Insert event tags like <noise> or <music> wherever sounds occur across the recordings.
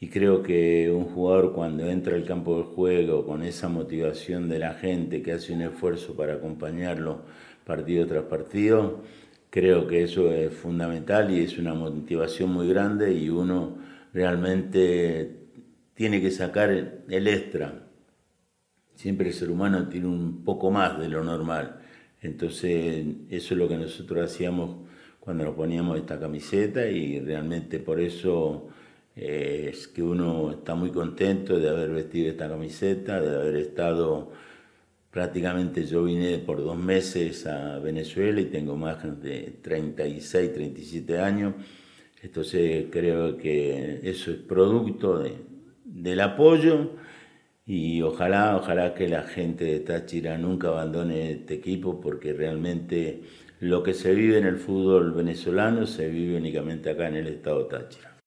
y creo que un jugador cuando entra al campo de juego con esa motivación de la gente que hace un esfuerzo para acompañarlo partido tras partido, creo que eso es fundamental y es una motivación muy grande y uno realmente tiene que sacar el extra. Siempre el ser humano tiene un poco más de lo normal. Entonces, eso es lo que nosotros hacíamos cuando nos poníamos esta camiseta y realmente por eso es que uno está muy contento de haber vestido esta camiseta, de haber estado prácticamente, yo vine por dos meses a Venezuela y tengo más de 36, 37 años, entonces creo que eso es producto del apoyo y ojalá, ojalá que la gente de Táchira nunca abandone este equipo porque realmente lo que se vive en el fútbol venezolano se vive únicamente acá en el estado Táchira.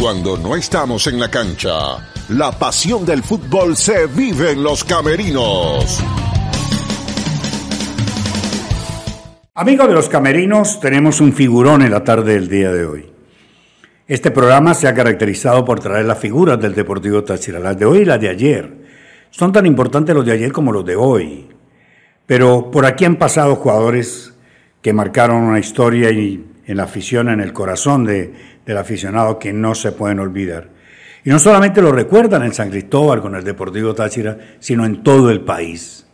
Cuando no estamos en la cancha, la pasión del fútbol se vive en los camerinos. Amigos de los camerinos, tenemos un figurón en la tarde del día de hoy. Este programa se ha caracterizado por traer las figuras del Deportivo Táchira, las de hoy y las de ayer. Son tan importantes los de ayer como los de hoy. Pero por aquí han pasado jugadores que marcaron una historia y en la afición, en el corazón de, del aficionado que no se pueden olvidar. Y no solamente lo recuerdan en San Cristóbal con el Deportivo Táchira, sino en todo el país.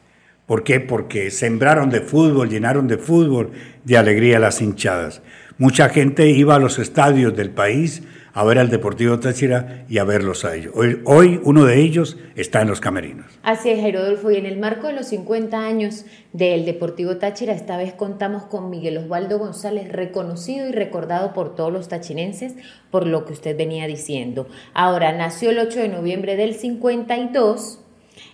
¿Por qué? Porque sembraron de fútbol, llenaron de fútbol, de alegría las hinchadas. Mucha gente iba a los estadios del país a ver al Deportivo Táchira y a verlos a ellos. Hoy, uno de ellos está en los camerinos. Así es, Herodolfo, y en el marco de los 50 años del Deportivo Táchira, esta vez contamos con Miguel Osvaldo González, reconocido y recordado por todos los tachinenses por lo que usted venía diciendo. Ahora, nació el 8 de noviembre del 52,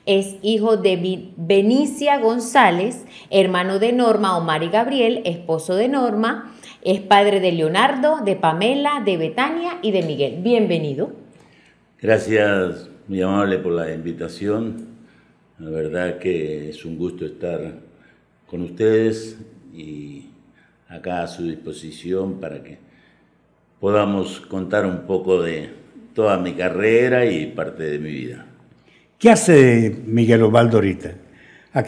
es hijo de Benicia González, hermano de Norma, Omar y Gabriel, esposo de Norma, es padre de Leonardo, de Pamela, de Betania y de Miguel. Bienvenido. Gracias, muy amable, por la invitación. La verdad que es un gusto estar con ustedes y acá a su disposición para que podamos contar un poco de toda mi carrera y parte de mi vida. ¿Qué hace Miguel Osvaldo ahorita?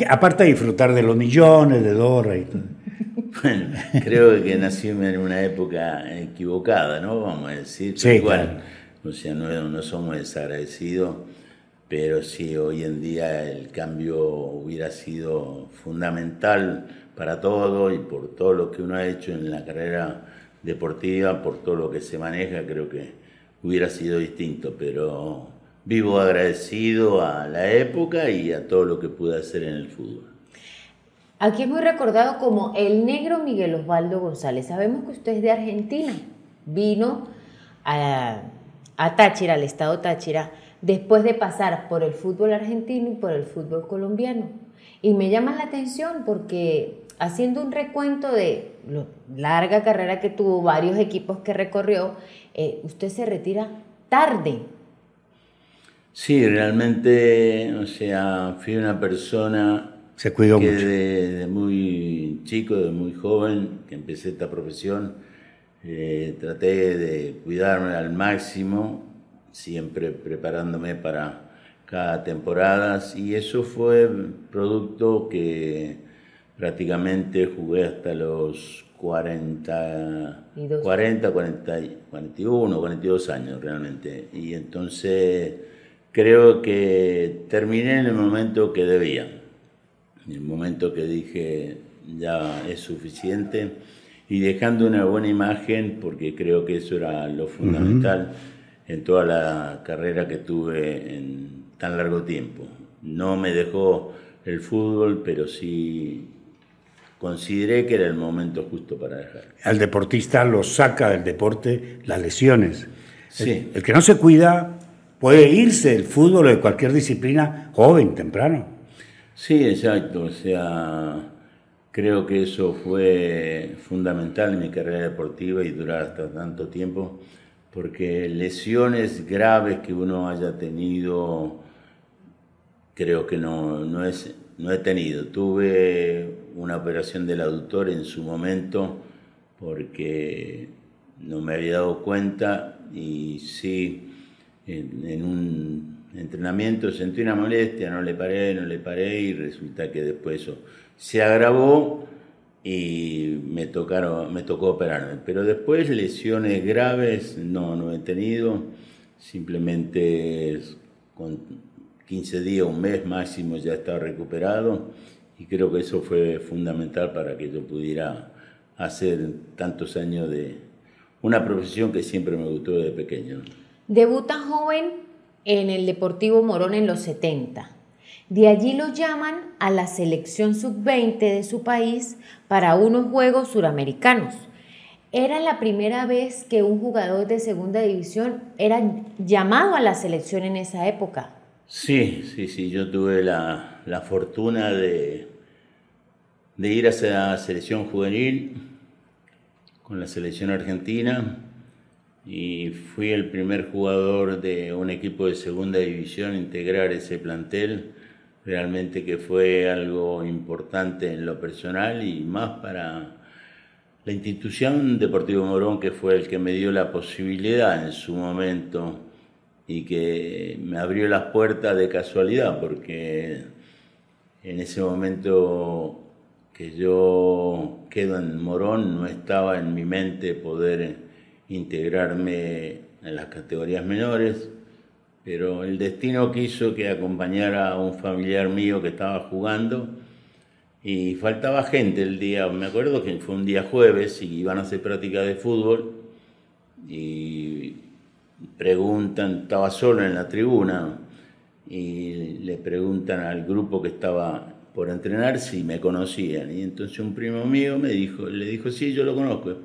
Aparte de disfrutar de los millones de dólares y todo. <laughs> Bueno, creo que nací en una época equivocada, ¿no? Vamos a decir. Sí, igual, o sea, no, no somos desagradecidos, pero sí, hoy en día el cambio hubiera sido fundamental para todo y por todo lo que uno ha hecho en la carrera deportiva, por todo lo que se maneja, creo que hubiera sido distinto, pero vivo agradecido a la época y a todo lo que pude hacer en el fútbol. Aquí es muy recordado como el negro Miguel Osvaldo González. Sabemos que usted es de Argentina. Vino a, Táchira, al estado Táchira, después de pasar por el fútbol argentino y por el fútbol colombiano. Y me llama la atención porque haciendo un recuento de la larga carrera que tuvo, varios equipos que recorrió, eh, usted se retira tarde. Sí, realmente, o sea, fui una persona se cuidó que mucho. De, muy chico, de muy joven, que empecé esta profesión, eh, traté de cuidarme al máximo, siempre preparándome para cada temporada, y eso fue producto que prácticamente jugué hasta los 40, 40, 40, 41, 42 años realmente. Y entonces creo que terminé en el momento que debía en el momento que dije ya es suficiente y dejando una buena imagen, porque creo que eso era lo fundamental en toda la carrera que tuve en tan largo tiempo. No me dejó el fútbol, pero sí consideré que era el momento justo para dejar. Al deportista lo saca del deporte las lesiones. Sí. El, el que no se cuida puede irse del fútbol o de cualquier disciplina joven, temprano. Sí, exacto. O sea, creo que eso fue fundamental en mi carrera deportiva y durar hasta tanto tiempo, porque lesiones graves que uno haya tenido, creo que no, no, es, no he tenido. Tuve una operación del aductor en su momento porque no me había dado cuenta y sí, en, un entrenamiento sentí una molestia, no le paré, no le paré y resulta que después eso se agravó y me, tocaron, me tocó operarme. Pero después lesiones graves no, no he tenido, simplemente con 15 días, un mes máximo ya estaba recuperado y creo que eso fue fundamental para que yo pudiera hacer tantos años de una profesión que siempre me gustó desde pequeño. Debuta joven en el Deportivo Morón en los 70. De allí lo llaman a la selección sub-20 de su país para unos Juegos Suramericanos. Era la primera vez que un jugador de segunda división era llamado a la selección en esa época. Sí, sí, sí, yo tuve la, la fortuna de, de ir a esa selección juvenil con la selección argentina y fui el primer jugador de un equipo de segunda división a integrar ese plantel. Realmente que fue algo importante en lo personal y más para la institución Deportivo Morón, que fue el que me dio la posibilidad en su momento y que me abrió las puertas de casualidad, porque en ese momento que yo quedo en Morón, no estaba en mi mente poder integrarme en las categorías menores, pero el destino quiso que acompañara a un familiar mío que estaba jugando y faltaba gente el día, me acuerdo que fue un día jueves y iban a hacer práctica de fútbol y preguntan, estaba solo en la tribuna y le preguntan al grupo que estaba por entrenar si me conocían. Y entonces un primo mío me dijo, le dijo, sí, yo lo conozco,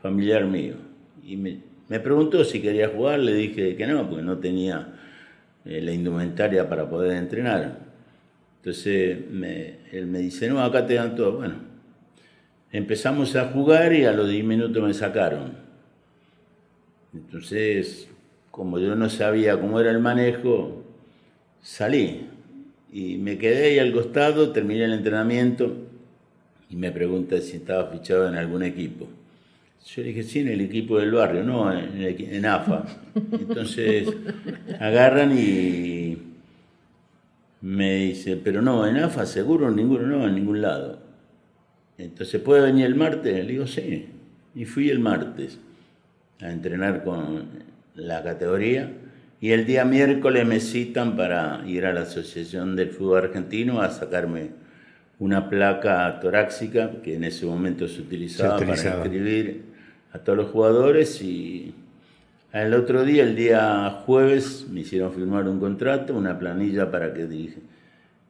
familiar mío. Y me, preguntó si quería jugar, le dije que no, porque no tenía eh, la indumentaria para poder entrenar. Entonces él me dice, no, acá te dan todo. Bueno, empezamos a jugar y a los 10 minutos me sacaron. Entonces, como yo no sabía cómo era el manejo, salí. Y me quedé ahí al costado, terminé el entrenamiento y me pregunta si estaba fichado en algún equipo. Yo le dije, sí, en el equipo del barrio, no, en, AFA. Entonces agarran y me dice, pero no, en AFA seguro ninguno, no, en ningún lado. Entonces, ¿puede venir el martes? Le digo, sí. Y fui el martes a entrenar con la categoría y el día miércoles me citan para ir a la Asociación del Fútbol Argentino a sacarme una placa torácica que en ese momento se utilizaba, para inscribir a todos los jugadores y el otro día, el día jueves, me hicieron firmar un contrato, una planilla para que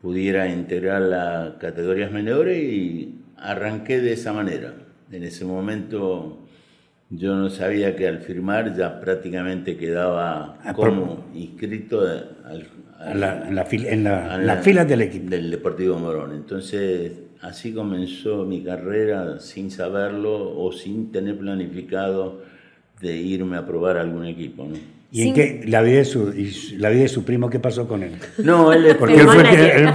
pudiera integrar las categorías menores y arranqué de esa manera. En ese momento yo no sabía que al firmar ya prácticamente quedaba ah, como inscrito en, la, fila del equipo. Del Deportivo Morón. Entonces, así comenzó mi carrera sin saberlo o sin tener planificado de irme a probar algún equipo. ¿Y en qué la vida de su la vida de su primo qué pasó con él? No, él, <laughs> Porque él fue que,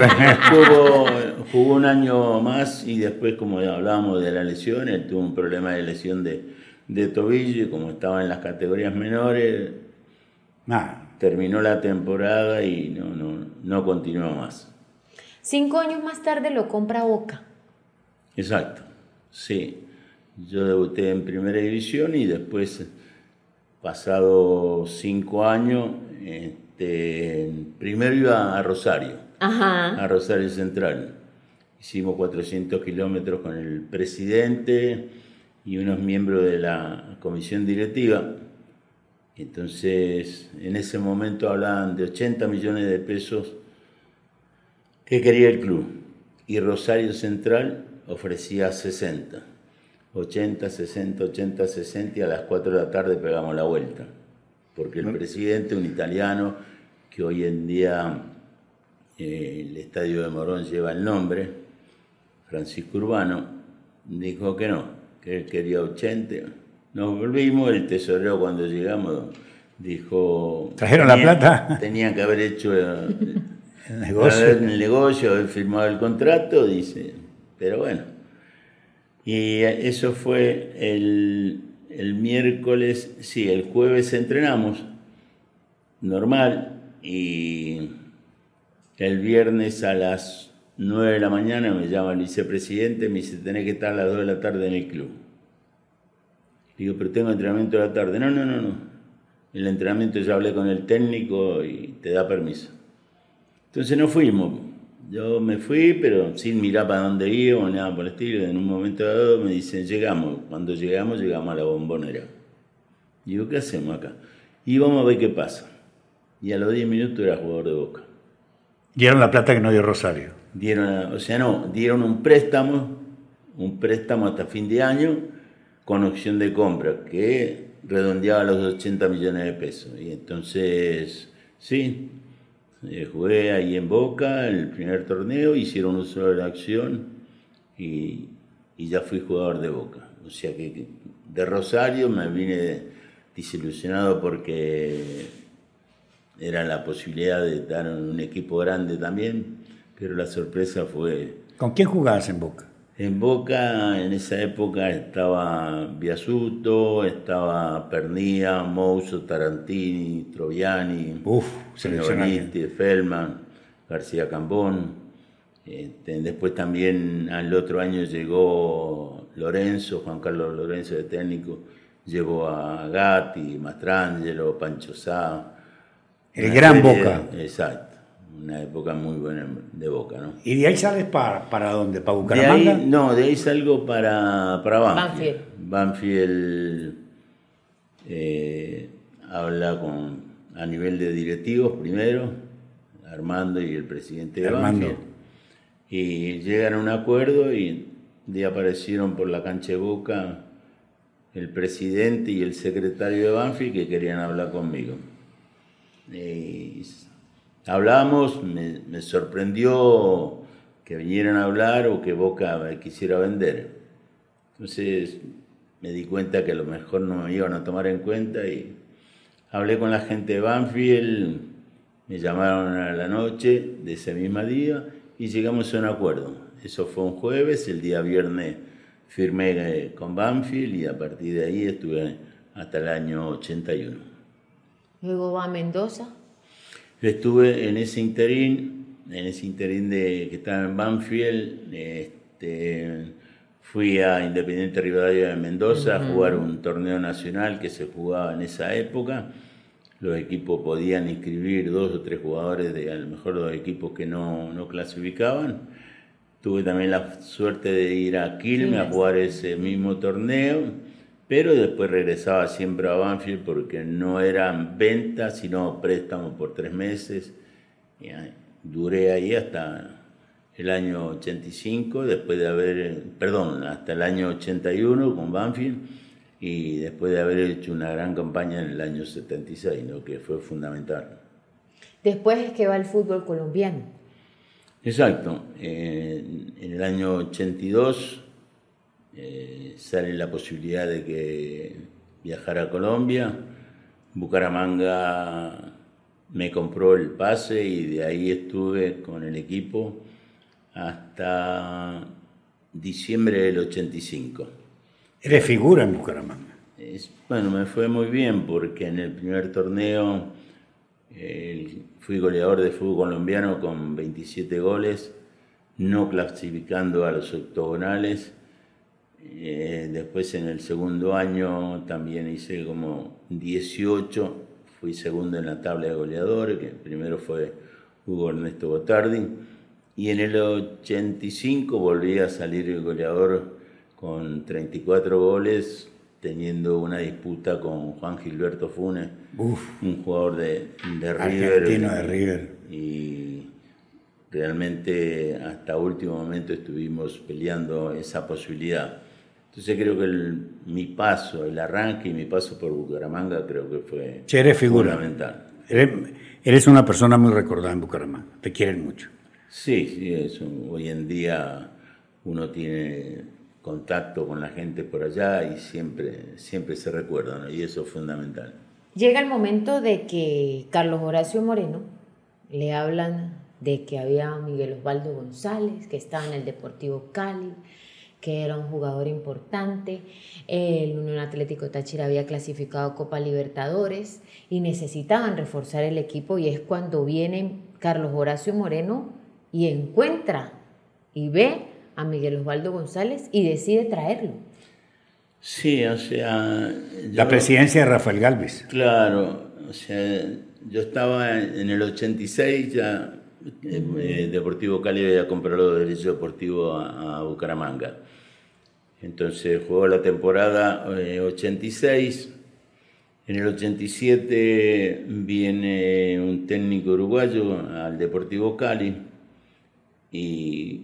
jugó, jugó, un año más y después como hablábamos de la lesión, él tuvo un problema de lesión de de tobillo y como estaba en las categorías menores, ah. terminó la temporada y no, no, no continuó más. Cinco años más tarde lo compra Boca. Exacto, sí. Yo debuté en primera división y después, pasado cinco años, este, primero iba a Rosario, a Rosario Central. Hicimos 400 kilómetros con el presidente, y unos miembros de la comisión directiva. Entonces, en ese momento hablaban de 80 millones de pesos que quería el club y Rosario Central ofrecía 60. 80, 60, 80, 60 y a las 4 de la tarde pegamos la vuelta. Porque el presidente, un italiano, que hoy en día eh, el estadio de Morón lleva el nombre, Francisco Urbano, dijo que no, que él quería 80. Nos volvimos, el tesorero cuando llegamos dijo... ¿Trajeron la plata? <laughs> Tenían que haber hecho <laughs> el, negocio. el negocio, haber firmado el contrato, dice. Pero bueno. Y eso fue el, el miércoles, sí, el jueves entrenamos, normal, y el viernes a las 9 de la mañana me llama el vicepresidente, me dice, tenés que estar a las 2 de la tarde en el club. Digo, pero tengo entrenamiento de la tarde. No, no, no, no. El entrenamiento ya hablé con el técnico y te da permiso. Entonces no fuimos. Yo me fui, pero sin mirar para dónde íbamos, nada por el estilo. En un momento dado me dicen, llegamos. Cuando llegamos, llegamos a la bombonera. Digo, ¿qué hacemos acá? Y vamos a ver qué pasa. Y a los 10 minutos era jugador de Boca. Dieron la plata que no dio Rosario. Dieron, o sea, no, dieron un préstamo, un préstamo hasta fin de año con opción de compra, que redondeaba los 80 millones de pesos. Y entonces, sí, eh, jugué ahí en Boca el primer torneo, hicieron uso de la acción y, ya fui jugador de Boca. O sea que de Rosario me vine desilusionado porque era la posibilidad de estar en un equipo grande también, pero la sorpresa fue... ¿Con quién jugabas en Boca? En Boca en esa época estaba Biasuto, estaba Pernía, Mouso, Tarantini, Troviani, Uf, Feldman, García Cambón. Este, después también al otro año llegó Lorenzo, Juan Carlos Lorenzo de técnico, llevó a Gatti, Mastrangelo, Pancho Sá. El gran Boca. Exacto una época muy buena de Boca, ¿no? ¿Y de ahí sales para, para dónde? ¿Para Bucaramanga? no, de ahí salgo para, para Banfield. Banfield, eh, habla con, a nivel de directivos primero, Armando y el presidente de Armando. Banfield, y llegan a un acuerdo y de aparecieron por la cancha de Boca el presidente y el secretario de Banfield que querían hablar conmigo. Y Hablamos, me, sorprendió que vinieran a hablar o que Boca quisiera vender. Entonces me di cuenta que a lo mejor no me iban a tomar en cuenta y hablé con la gente de Banfield, me llamaron a la noche de ese mismo día y llegamos a un acuerdo. Eso fue un jueves, el día viernes firmé eh, con Banfield y a partir de ahí estuve hasta el año 81. Luego va a Mendoza. Estuve en ese interín, en ese interín de que estaba en Banfield, este, fui a Independiente Rivadavia de Mendoza a jugar un torneo nacional que se jugaba en esa época. Los equipos podían inscribir dos o tres jugadores de a lo mejor los equipos que no, no clasificaban. Tuve también la suerte de ir a Quilmes a jugar ese mismo torneo pero después regresaba siempre a Banfield porque no eran ventas, sino préstamos por tres meses. Y duré ahí hasta el año 85, después de haber, perdón, hasta el año 81 con Banfield y después de haber hecho una gran campaña en el año 76, ¿no? que fue fundamental. Después es que va el fútbol colombiano. Exacto. en el año 82 eh, sale la posibilidad de que viajara a Colombia. Bucaramanga me compró el pase y de ahí estuve con el equipo hasta diciembre del 85. ¿Eres figura en Bucaramanga? bueno, me fue muy bien porque en el primer torneo fui goleador de fútbol colombiano con 27 goles, no clasificando a los octogonales eh, después en el segundo año también hice como 18, fui segundo en la tabla de goleadores, que primero fue Hugo Ernesto Botardi, y en el 85 volví a salir el goleador con 34 goles, teniendo una disputa con Juan Gilberto Funes, un jugador de, de River. de River. Y realmente hasta último momento estuvimos peleando esa posibilidad. Entonces creo que mi paso, el arranque y mi paso por Bucaramanga creo que fue fundamental. Eres, una persona muy recordada en Bucaramanga, te quieren mucho. Sí, sí, eso. hoy en día uno tiene contacto con la gente por allá y siempre, siempre se recuerda, y eso es fundamental. Llega el momento de que Carlos Horacio Moreno le hablan de que había Miguel Osvaldo González, que estaba en el Deportivo Cali, que era un jugador importante. El Unión Atlético Táchira había clasificado Copa Libertadores y necesitaban reforzar el equipo y es cuando viene Carlos Horacio Moreno y encuentra y ve a Miguel Osvaldo González y decide traerlo. Sí, o sea... La presidencia de Rafael Galvez. Claro, o sea, yo estaba en el 86 ya eh, Deportivo Cali había comprado los derechos deportivos a, Bucaramanga. Entonces jugó la temporada 86. Eh, en el 87 viene un técnico uruguayo al Deportivo Cali y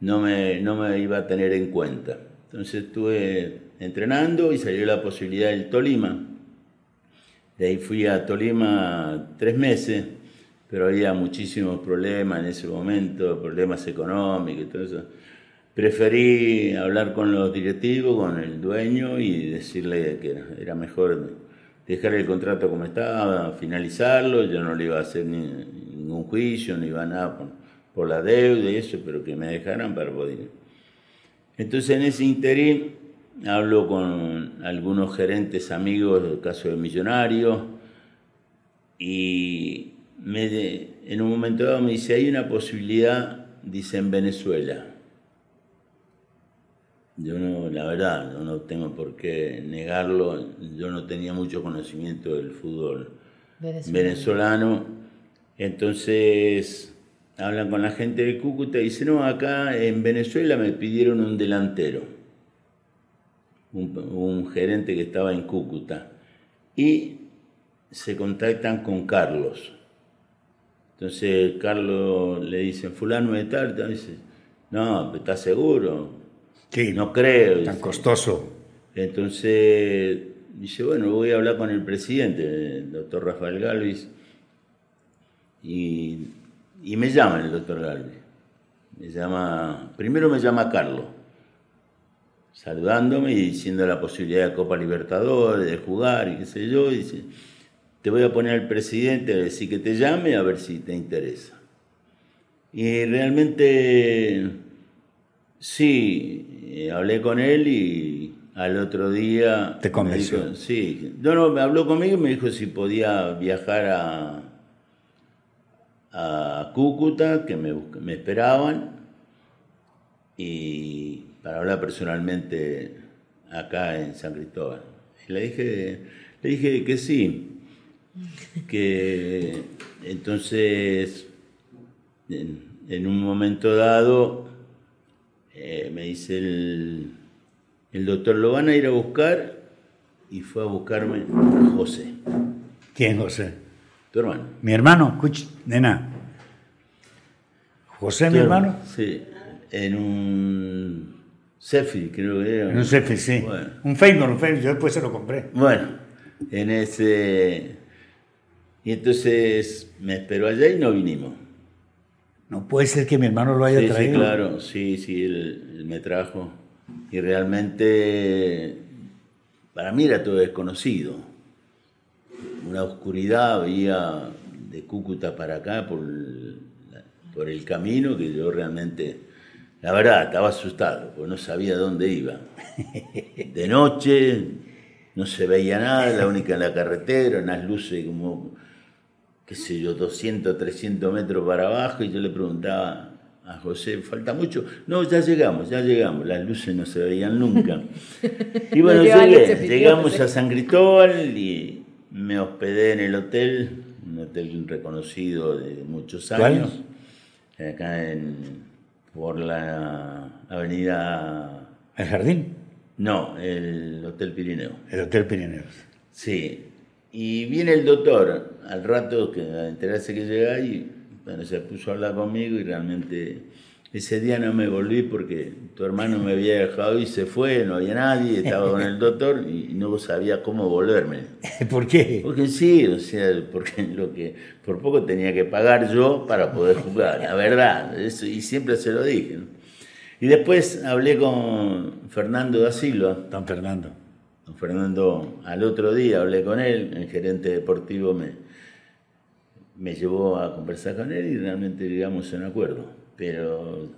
no me, no me iba a tener en cuenta. Entonces estuve entrenando y salió la posibilidad del Tolima. De ahí fui a Tolima tres meses pero había muchísimos problemas en ese momento, problemas económicos y todo eso. Preferí hablar con los directivos, con el dueño y decirle que era mejor dejar el contrato como estaba, finalizarlo, yo no le iba a hacer ningún juicio, ni iba a nada por, la deuda y eso, pero que me dejaran para poder. Entonces en ese interín hablo con algunos gerentes amigos del caso de Millonarios y me, en un momento dado me dice, hay una posibilidad, dice, en Venezuela. Yo no, la verdad, no tengo por qué negarlo, yo no tenía mucho conocimiento del fútbol venezolano. Entonces hablan con la gente de Cúcuta y dicen, no, acá en Venezuela me pidieron un delantero, un, un gerente que estaba en Cúcuta. Y se contactan con Carlos, entonces Carlos le dice, fulano de tal, dice, no, ¿estás seguro? Sí, no creo. Tan costoso. Entonces dice, bueno, voy a hablar con el presidente, el doctor Rafael Galvis, y, y me llama el doctor Galvis. Me llama, primero me llama Carlos, saludándome y diciendo la posibilidad de Copa Libertadores, de jugar y qué sé yo, y dice, te voy a poner al presidente a decir que te llame a ver si te interesa. Y realmente sí, eh, hablé con él y al otro día... ¿Te convenció? sí, no, no, me habló conmigo y me dijo si podía viajar a, a Cúcuta, que me, me esperaban, y para hablar personalmente acá en San Cristóbal. Y le dije, le dije que sí, que entonces en, un momento dado eh, me dice el, el doctor, lo van a ir a buscar y fue a buscarme a José. ¿Quién José? Tu hermano. Mi hermano, escucha, nena. ¿José, mi hermano? Sí, en un Cefi, creo que era. En un Cefi, sí. Un Facebook, un Facebook, yo después se lo compré. Bueno, en ese y entonces me esperó allá y no vinimos. No puede ser que mi hermano lo haya traído. Sí, claro, sí, sí, él, me trajo. Y realmente para mí era todo desconocido. Una oscuridad veía de Cúcuta para acá por, por el camino que yo realmente, la verdad, estaba asustado, porque no sabía dónde iba. De noche no se veía nada, la única en la carretera, unas luces como qué sé yo, 200, 300 metros para abajo y yo le preguntaba a José, ¿falta mucho? No, ya llegamos, ya llegamos, las luces no se veían nunca. <laughs> Y bueno, llegamos a San Cristóbal y me hospedé en el hotel, un hotel reconocido de muchos años, acá en, por la avenida... ¿El Jardín? No, el Hotel Pirineo. El Hotel Pirineo. Sí, y viene el doctor al rato que a enterarse que llega y bueno, se puso a hablar conmigo y realmente ese día no me volví porque tu hermano me había dejado y se fue, no había nadie, estaba con el doctor y no sabía cómo volverme. <laughs> ¿Por qué? Porque sí, o sea, porque <laughs> lo que por poco tenía que pagar yo para poder jugar, la verdad, eso, y siempre se lo dije. Y después hablé con Fernando da Silva. Don Fernando Don Fernando, al otro día hablé con él, el gerente deportivo me, me llevó a conversar con él y realmente llegamos a un acuerdo. Pero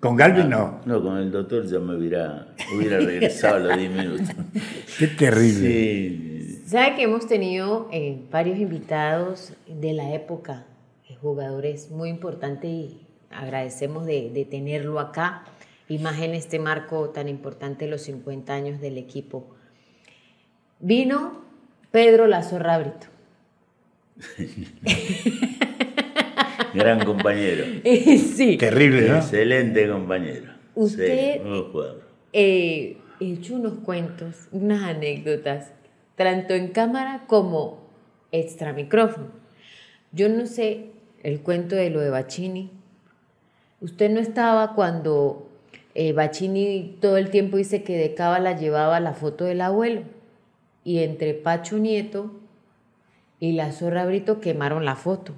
Con Galvin no. No, con el doctor ya me hubiera, hubiera regresado a los 10 minutos. <laughs> Qué terrible. Sí, Sabe que hemos tenido eh, varios invitados de la época, eh, jugadores muy importantes y agradecemos de, de tenerlo acá y más en este marco tan importante, los 50 años del equipo. Vino Pedro Lazorra Brito. <laughs> gran compañero. <laughs> sí. Terrible, ¿no? Excelente compañero. Usted- Sí. Eh, he hecho unos cuentos, unas anécdotas, tanto en cámara como extra micrófono. Yo no sé el cuento de lo de Bacini. Usted no estaba cuando eh, Bacini todo el tiempo dice que de cábala llevaba la foto del abuelo. Y entre Pacho Nieto y la Zorra Brito quemaron la foto.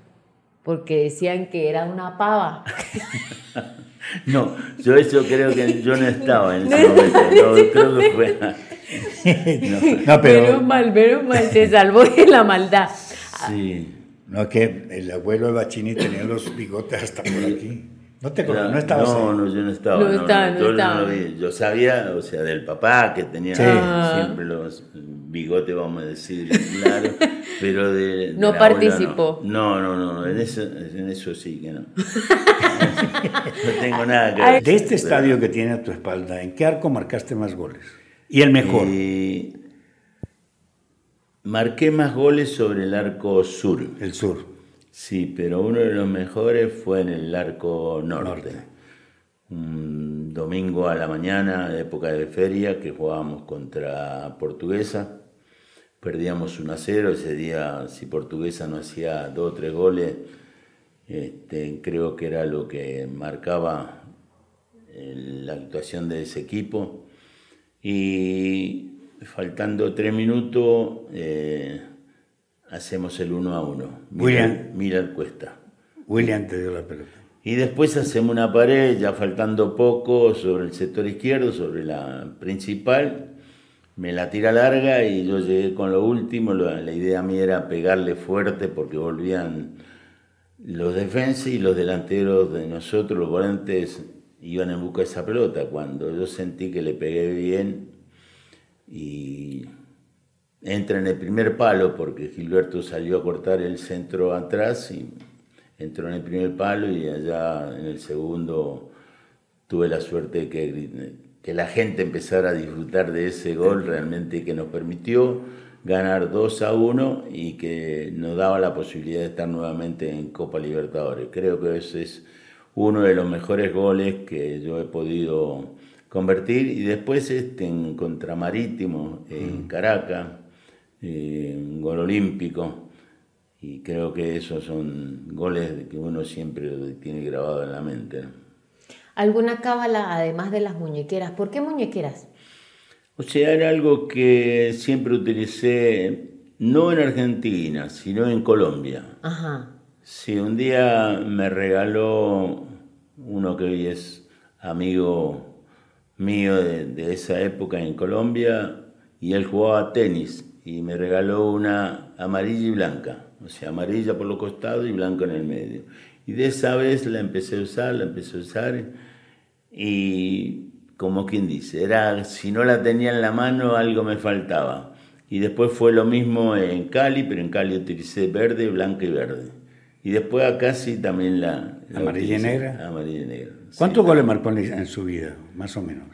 Porque decían que era una pava. <laughs> No, yo eso creo que yo no estaba en ese <laughs> momento. No, creo que fue. <laughs> No, pero Menos mal, menos mal, se salvó de la maldad. Sí. no es que el abuelo de Bachini tenía los bigotes hasta por aquí. No te acuerdas, no estabas no, ahí. no, yo no estaba. No estaba, no yo estaba. lo vi. Yo sabía, o sea, del papá que tenía Sí. siempre los bigotes, vamos a decir, claro, <laughs> pero de, de No participó. No, no, no, no, en eso, en eso sí que no. <laughs> no tengo nada que ver. De este estadio que tiene a tu espalda, ¿en qué arco marcaste más goles? Y el mejor. Eh, marqué más goles sobre el arco sur. El sur. Sí, pero uno de los mejores fue en el arco norte. Norte. Un domingo a la mañana, época de feria, que jugábamos contra Portuguesa. Perdíamos 1 a 0. Ese día, si Portuguesa no hacía dos o tres goles, este, creo que era lo que marcaba la actuación de ese equipo. Y faltando tres minutos, eh, hacemos el 1 a 1. William. Mira Cuesta. William te dio la pelota. Y después hacemos una pared, ya faltando poco, sobre el sector izquierdo, sobre la principal. Me la tira larga y yo llegué con lo último. La, la idea mía era pegarle fuerte porque volvían los defensas y los delanteros de nosotros, los volantes, iban en busca de esa pelota. Cuando yo sentí que le pegué bien y entra en el primer palo porque Gilberto salió a cortar el centro atrás y entró en el primer palo y allá en el segundo tuve la suerte de que, que la gente empezara a disfrutar de ese gol realmente que nos permitió ganar 2 a 1 y que nos daba la posibilidad de estar nuevamente en Copa Libertadores. Creo que ese es uno de los mejores goles que yo he podido convertir y después este en contra Marítimo en Caracas, eh, un gol olímpico y creo que esos son goles que uno siempre tiene grabado en la mente. ¿no? ¿Alguna cábala además de las muñequeras? ¿Por qué muñequeras? O sea, era algo que siempre utilicé, no en Argentina, sino en Colombia. Ajá. Sí, un día me regaló uno que hoy es amigo mío de, de esa época en Colombia y él jugaba tenis y me regaló una amarilla y blanca, o sea, amarilla por los costados y blanca en el medio. Y de esa vez la empecé a usar, la empecé a usar y como quien dice, era si no la tenía en la mano algo me faltaba. Y después fue lo mismo en Cali, pero en Cali utilicé verde, blanca y verde. Y después acá sí también la... la ¿Amarilla y negra? Amarilla y negra. sí. ¿Cuántos goles marcó en en su vida, más o menos?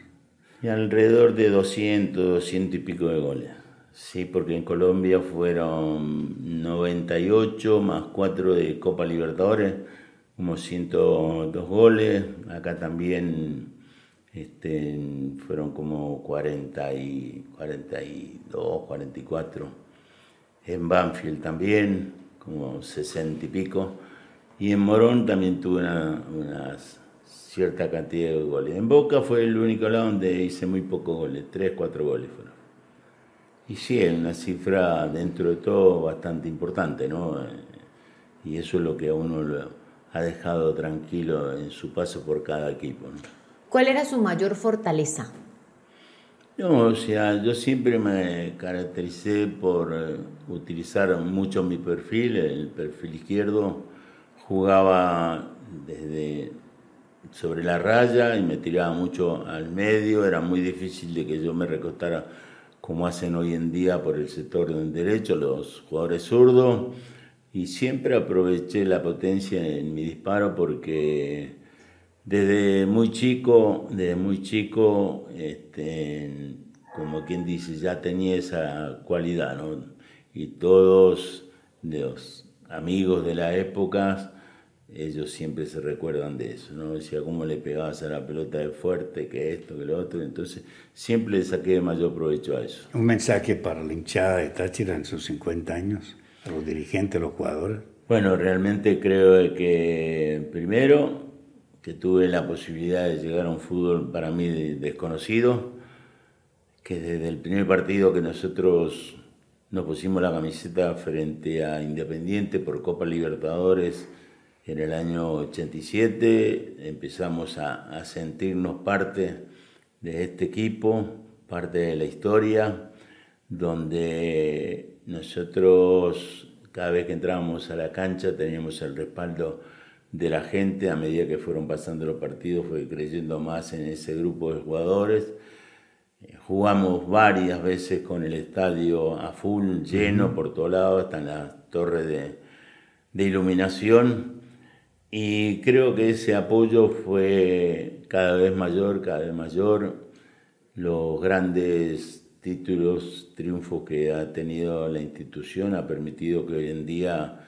Y alrededor de 200, 200 y pico de goles. Sí, porque en Colombia fueron 98 más 4 de Copa Libertadores, como 102 goles. Acá también este, fueron como 40 y 42, 44. En Banfield también, como 60 y pico. Y en Morón también tuve una, unas cierta cantidad de goles. En Boca fue el único lado donde hice muy pocos goles, 3, 4 goles fueron. Y sí, es una cifra dentro de todo bastante importante, ¿no? Eh, Y eso es lo que a uno lo ha dejado tranquilo en su paso por cada equipo, ¿no? ¿Cuál era su mayor fortaleza? No, o sea, yo siempre me caractericé por eh, utilizar mucho mi perfil, el perfil izquierdo. Jugaba desde sobre la raya y me tiraba mucho al medio, era muy difícil de que yo me recostara como hacen hoy en día por el sector del derecho los jugadores zurdos y siempre aproveché la potencia en mi disparo porque desde muy chico, desde muy chico, este, como quien dice, ya tenía esa cualidad, ¿no? Y todos los amigos de la época, ellos siempre se recuerdan de eso, ¿no? Decía cómo le pegabas a la pelota de fuerte, que esto, que lo otro, entonces siempre le saqué mayor provecho a eso. Un mensaje para la hinchada de Táchira en sus 50 años, a los dirigentes, a los jugadores. Bueno, realmente creo que primero que tuve la posibilidad de llegar a un fútbol para mí desconocido, que desde el primer partido que nosotros nos pusimos la camiseta frente a Independiente por Copa Libertadores en el año 87, empezamos a, a sentirnos parte de este equipo, parte de la historia, donde nosotros cada vez que entrábamos a la cancha teníamos el respaldo de la gente, a medida que fueron pasando los partidos, fue creyendo más en ese grupo de jugadores. Eh, jugamos varias veces con el estadio a full, lleno por todos lados, hasta en la torre de, de iluminación. Y creo que ese apoyo fue cada vez mayor, cada vez mayor. Los grandes títulos, triunfos que ha tenido la institución ha permitido que hoy en día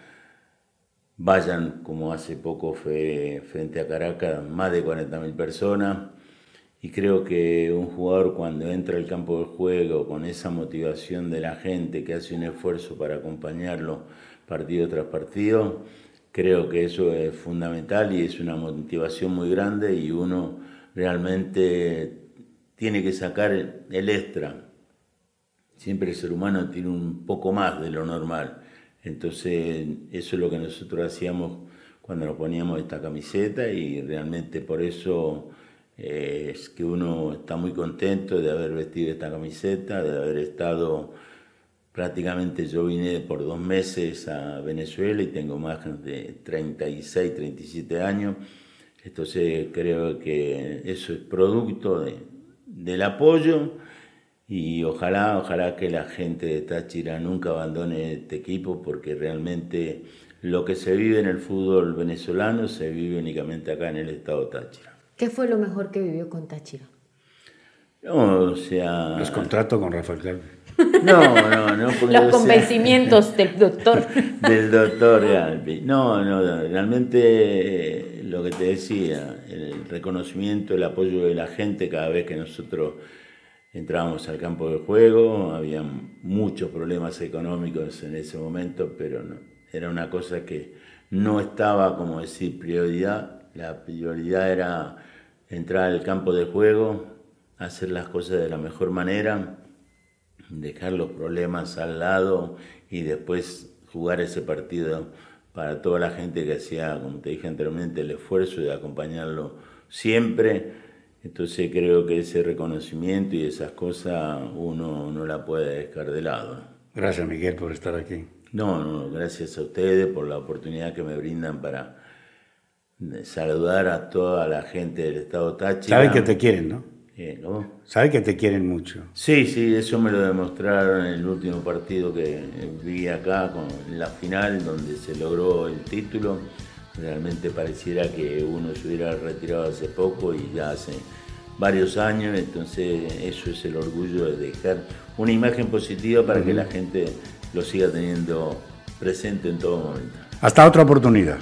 vayan, como hace poco fue frente a Caracas, más de 40.000 personas. Y creo que un jugador cuando entra al campo de juego con esa motivación de la gente que hace un esfuerzo para acompañarlo partido tras partido, creo que eso es fundamental y es una motivación muy grande y uno realmente tiene que sacar el extra. Siempre el ser humano tiene un poco más de lo normal entonces, eso es lo que nosotros hacíamos cuando nos poníamos esta camiseta y realmente por eso eh, es que uno está muy contento de haber vestido esta camiseta, de haber estado prácticamente, yo vine por dos meses a Venezuela y tengo más de 36, 37 años. Entonces creo que eso es producto del apoyo y ojalá, ojalá que la gente de Táchira nunca abandone este equipo porque realmente lo que se vive en el fútbol venezolano se vive únicamente acá en el estado Táchira. ¿Qué fue lo mejor que vivió con Táchira? No, o sea... Los contratos con Rafael Calvi. No, no, no. Los convencimientos del doctor. <laughs> del doctor Galvi. No, no, realmente lo que te decía, el reconocimiento, el apoyo de la gente cada vez que nosotros entrábamos al campo de juego, había muchos problemas económicos en ese momento, pero no, era una cosa que no estaba, como decir, prioridad. La prioridad era entrar al campo de juego, hacer las cosas de la mejor manera, dejar los problemas al lado y después jugar ese partido para toda la gente que hacía, como te dije anteriormente, el esfuerzo de acompañarlo siempre entonces creo que ese reconocimiento y esas cosas uno no la puede dejar de lado. Gracias Miguel por estar aquí. No, no, gracias a ustedes por la oportunidad que me brindan para saludar a toda la gente del estado Táchira. Saben que te quieren, ¿no? Eh, ¿no? Saben que te quieren mucho. Sí, sí, eso me lo demostraron en el último partido que vi acá, con la final, donde se logró el título Realmente pareciera que uno se hubiera retirado hace poco y ya hace varios años, entonces eso es el orgullo de dejar una imagen positiva para que la gente lo siga teniendo presente en todo momento. Hasta otra oportunidad.